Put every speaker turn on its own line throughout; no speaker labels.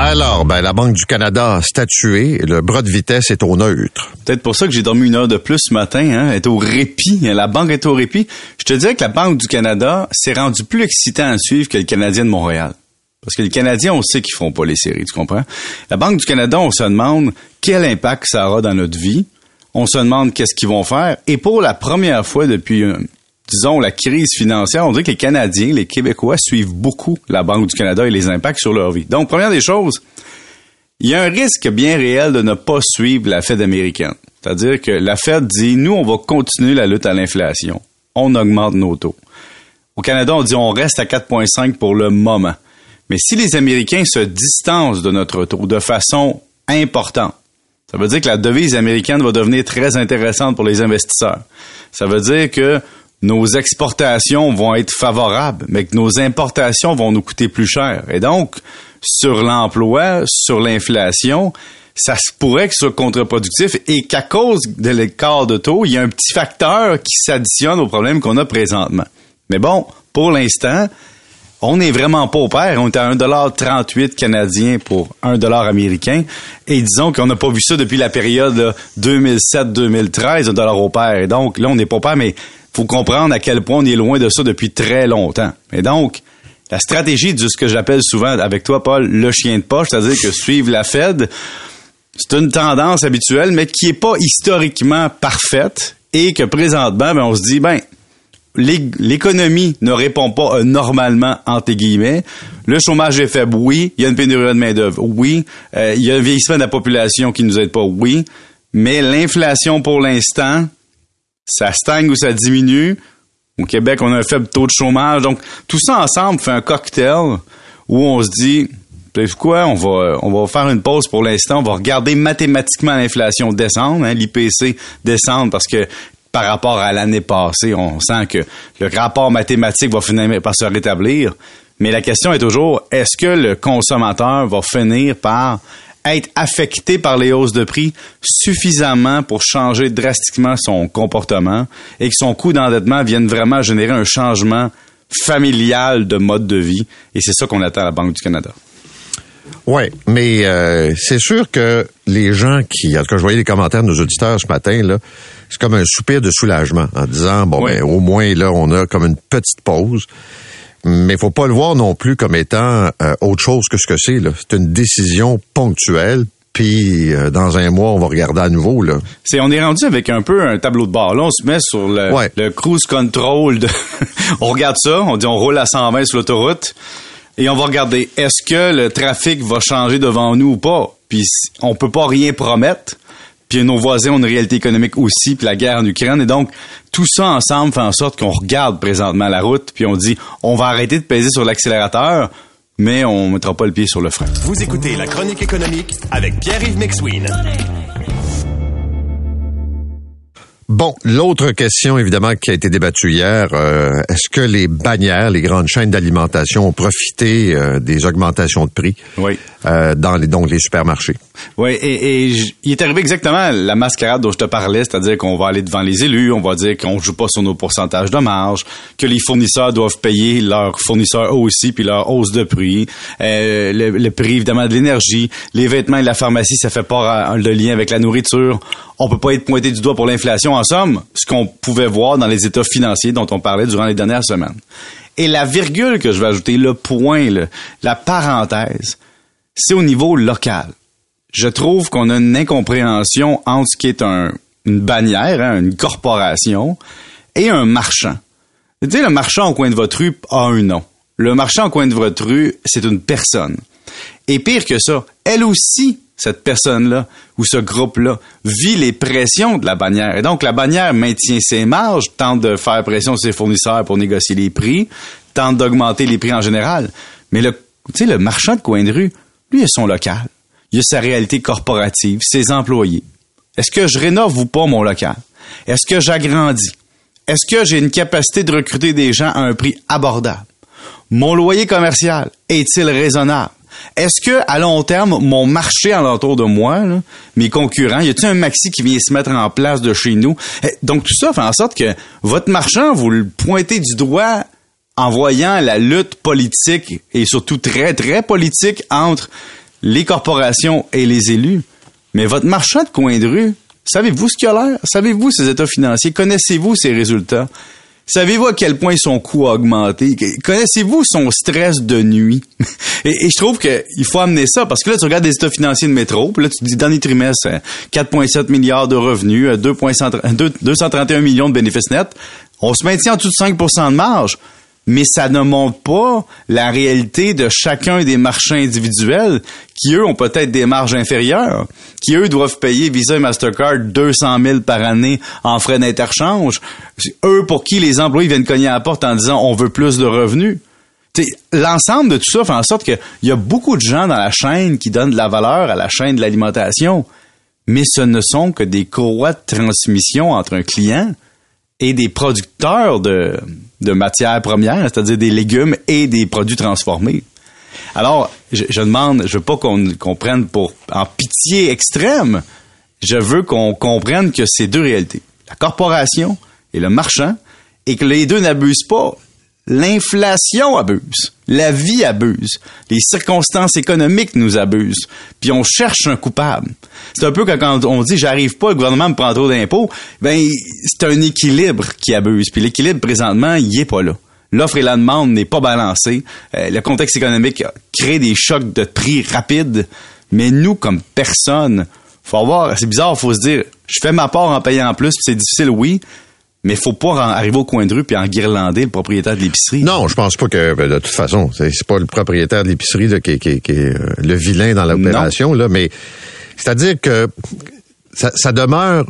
Alors, ben, la Banque du Canada a statué, le bras de vitesse est au neutre.
Peut-être pour ça que j'ai dormi une heure de plus ce matin, hein, est au répit. La banque est au répit. Je te dirais que la Banque du Canada s'est rendue plus excitant à suivre que le Canadien de Montréal. Parce que les Canadiens, on sait qu'ils font pas les séries, tu comprends? La Banque du Canada, on se demande quel impact ça aura dans notre vie. On se demande qu'est-ce qu'ils vont faire. Et pour la première fois depuis disons, la crise financière, on dirait que les Canadiens, les Québécois suivent beaucoup la Banque du Canada et les impacts sur leur vie. Donc, première des choses, il y a un risque bien réel de ne pas suivre la Fed américaine. C'est-à-dire que la Fed dit, nous, on va continuer la lutte à l'inflation. On augmente nos taux. Au Canada, on dit, on reste à 4,5 pour le moment. Mais si les Américains se distancent de notre taux de façon importante, ça veut dire que la devise américaine va devenir très intéressante pour les investisseurs. Ça veut dire que nos exportations vont être favorables, mais que nos importations vont nous coûter plus cher. Et donc, sur l'emploi, sur l'inflation, ça se pourrait que ce soit contre-productif et qu'à cause de l'écart de taux, il y a un petit facteur qui s'additionne au problème qu'on a présentement. Mais bon, pour l'instant, on n'est vraiment pas au pair. On est à 1,38 canadien pour 1 américain. Et disons qu'on n'a pas vu ça depuis la période 2007-2013, 1 dollar au pair. Donc, là, on n'est pas au pair, mais faut comprendre à quel point on est loin de ça depuis très longtemps. Et donc, la stratégie de ce que j'appelle souvent avec toi, Paul, le chien de poche, c'est-à-dire que suivre la Fed, c'est une tendance habituelle, mais qui est pas historiquement parfaite et que présentement, ben, on se dit, ben, l'économie ne répond pas euh, normalement, entre guillemets. Le chômage est faible, oui. Il y a une pénurie de main-d'œuvre, oui. Euh, il y a un vieillissement de la population qui nous aide pas, oui. Mais l'inflation, pour l'instant, ça stagne ou ça diminue. Au Québec, on a un faible taux de chômage. Donc, tout ça ensemble fait un cocktail où on se dit, quoi, on va, on va faire une pause pour l'instant. On va regarder mathématiquement l'inflation descendre, hein, l'IPC descendre parce que par rapport à l'année passée, on sent que le rapport mathématique va finir par se rétablir. Mais la question est toujours, est-ce que le consommateur va finir par être affecté par les hausses de prix suffisamment pour changer drastiquement son comportement et que son coût d'endettement vienne vraiment générer un changement familial de mode de vie. Et c'est ça qu'on attend à la Banque du Canada.
Oui, mais euh, c'est sûr que les gens qui, en tout cas, je voyais les commentaires de nos auditeurs ce matin, là, c'est comme un soupir de soulagement en disant, bon, ben, au moins, là, on a comme une petite pause mais faut pas le voir non plus comme étant euh, autre chose que ce que c'est. C'est une décision ponctuelle. Puis euh, dans un mois, on va regarder à nouveau. Là.
C'est on est rendu avec un peu un tableau de bord. Là, on se met sur le, le cruise control. De on regarde ça, on dit on roule à 120 sur l'autoroute et on va regarder est-ce que le trafic va changer devant nous ou pas? Puis on peut pas rien promettre puis nos voisins ont une réalité économique aussi, puis la guerre en Ukraine. Et donc, tout ça ensemble fait en sorte qu'on regarde présentement la route, puis on dit, on va arrêter de peser sur l'accélérateur, mais on mettra pas le pied sur le frein.
Vous écoutez La Chronique économique avec Pierre-Yves McSween.
Bon, l'autre question, évidemment, qui a été débattue hier, euh, est-ce que les bannières, les grandes chaînes d'alimentation ont profité euh, des augmentations de prix?
Oui.
Euh, dans les, donc les supermarchés?
Oui, et, et il est arrivé exactement la mascarade dont je te parlais, c'est-à-dire qu'on va aller devant les élus, on va dire qu'on joue pas sur nos pourcentages de marge, que les fournisseurs doivent payer leurs fournisseurs aussi, puis leur hausse de prix, euh, le, prix évidemment de l'énergie, les vêtements et la pharmacie, ça fait pas le lien avec la nourriture. On peut pas être pointé du doigt pour l'inflation en somme, ce qu'on pouvait voir dans les états financiers dont on parlait durant les dernières semaines. Et la virgule que je vais ajouter, le point, la parenthèse, c'est au niveau local. Je trouve qu'on a une incompréhension entre ce qui est une bannière, hein, une corporation, et un marchand. Tu sais, le marchand au coin de votre rue a un nom. Le marchand au coin de votre rue, c'est une personne. Et pire que ça, elle aussi cette personne-là ou ce groupe-là vit les pressions de la bannière. Et donc, la bannière maintient ses marges, tente de faire pression sur ses fournisseurs pour négocier les prix, tente d'augmenter les prix en général. Mais le, le marchand de coin de rue, lui, il a son local. Il a sa réalité corporative, ses employés. Est-ce que je rénove ou pas mon local? Est-ce que j'agrandis? Est-ce que j'ai une capacité de recruter des gens à un prix abordable? Mon loyer commercial est-il raisonnable? Est-ce que à long terme, mon marché alentour de moi, mes concurrents, y a-t-il un maxi qui vient se mettre en place de chez nous? Eh, Donc tout ça fait en sorte que votre marchand, vous le pointez du doigt en voyant la lutte politique et surtout très très politique entre les corporations et les élus. Mais votre marchand de coin de rue, savez-vous ce qu'il a l'air? Savez-vous ses états financiers? Connaissez-vous ses résultats? Savez-vous à quel point son coût a augmenté? Connaissez-vous son stress de nuit? et, je trouve qu'il faut amener ça, parce que là, tu regardes les états financiers de métro, puis là, tu dis, dernier trimestre, 4,7 milliards de revenus, 231 millions de bénéfices nets. On se maintient en dessous de 5% de marge mais ça ne montre pas la réalité de chacun des marchands individuels qui, eux, ont peut-être des marges inférieures, qui, eux, doivent payer Visa et Mastercard 200 000 par année en frais d'interchange. Eux, pour qui les employés viennent cogner à la porte en disant on veut plus de revenus. L'ensemble de tout ça fait en sorte qu'il y a beaucoup de gens dans la chaîne qui donnent de la valeur à la chaîne de l'alimentation, mais ce ne sont que des courroies de transmission entre un client et des producteurs de, de matières premières, c'est-à-dire des légumes et des produits transformés. Alors, je, demande, je veux pas qu'on prenne pour en pitié extrême. Je veux qu'on comprenne que c'est deux réalités. La corporation et le marchand, et que les deux n'abusent pas L'inflation abuse. La vie abuse. Les circonstances économiques nous abusent. Puis on cherche un coupable. C'est un peu quand on dit j'arrive pas, le gouvernement me prend trop d'impôts. Ben, c'est un équilibre qui abuse. Puis l'équilibre, présentement, il est pas là. L'offre et la demande n'est pas balancée. Euh, le contexte économique crée des chocs de prix rapides. Mais nous, comme personne, faut avoir, c'est bizarre, faut se dire, je fais ma part en payant en plus, c'est difficile, oui, mais faut pas arriver au coin de rue puis guirlander le propriétaire de l'épicerie.
Non, je pense pas que ben, de toute façon, c'est pas le propriétaire de l'épicerie qui, est euh, le vilain dans l'opération là, mais c'est-à-dire que ça, demeure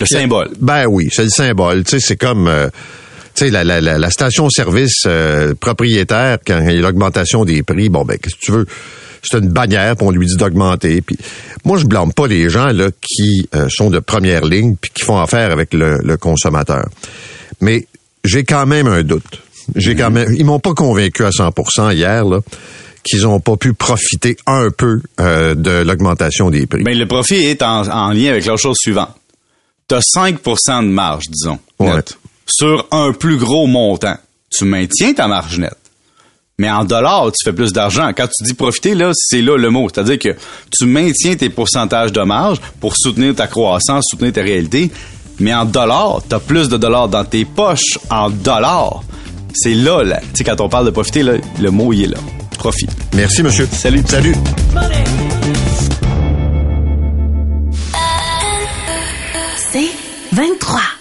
le symbole.
Ben oui, c'est le symbole. Tu sais, c'est comme euh, tu sais la, la, station-service euh, propriétaire quand il y a l'augmentation des prix. Bon ben qu'est-ce que tu veux? C'est une bannière, puis on lui dit d'augmenter. Puis moi, je blâme pas les gens là qui euh, sont de première ligne puis qui font affaire avec le, consommateur. Mais j'ai quand même un doute. J'ai quand même, ils m'ont pas convaincu à 100% hier là qu'ils ont pas pu profiter un peu euh, de l'augmentation des prix.
Mais le profit est en, lien avec la chose suivante. Tu as 5% de marge, disons, sur un plus gros montant. Tu maintiens ta marge nette mais en dollars, tu fais plus d'argent. Quand tu dis profiter, là, c'est là le mot. C'est-à-dire que tu maintiens tes pourcentages de marge pour soutenir ta croissance, soutenir ta réalité, mais en dollars, tu as plus de dollars dans tes poches en dollars. C'est là, là. Tu sais, quand on parle de profiter, là, le mot, il est là. Profit.
Merci, monsieur.
Salut.
Salut.
C'est 23.